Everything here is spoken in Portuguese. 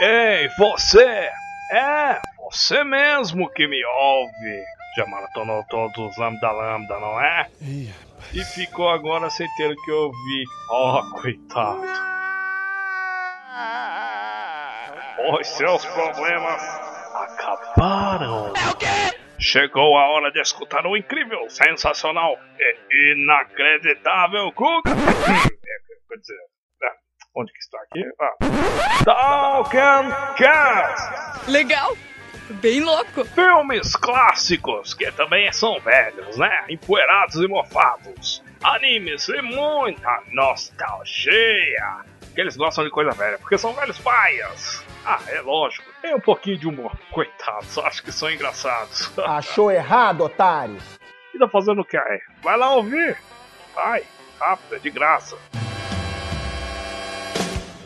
Ei, você! É, você mesmo que me ouve! Já maratonou todos os lambda lambda, não é? Ih, E ficou agora sem ter o que ouvir. Oh, coitado. Os seus problemas acabaram. É o quê? Chegou a hora de escutar o incrível, sensacional e inacreditável Guga. É, Quer dizer, é, onde que está aqui? Ah. Talking Cast! Legal! Bem louco! Filmes clássicos que também são velhos, né? Empoeirados e mofados. Animes e muita nostalgia. Que eles gostam de coisa velha, porque são velhos paias. Ah, é lógico. Tem um pouquinho de humor. Coitados, acho que são engraçados. Achou errado, otário? E tá fazendo o que aí? Vai lá ouvir. Vai, rápido, é de graça.